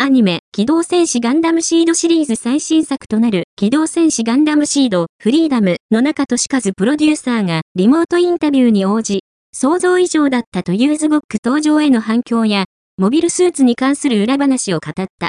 アニメ、機動戦士ガンダムシードシリーズ最新作となる、機動戦士ガンダムシード、フリーダムの中し和プロデューサーが、リモートインタビューに応じ、想像以上だったというズゴック登場への反響や、モビルスーツに関する裏話を語った。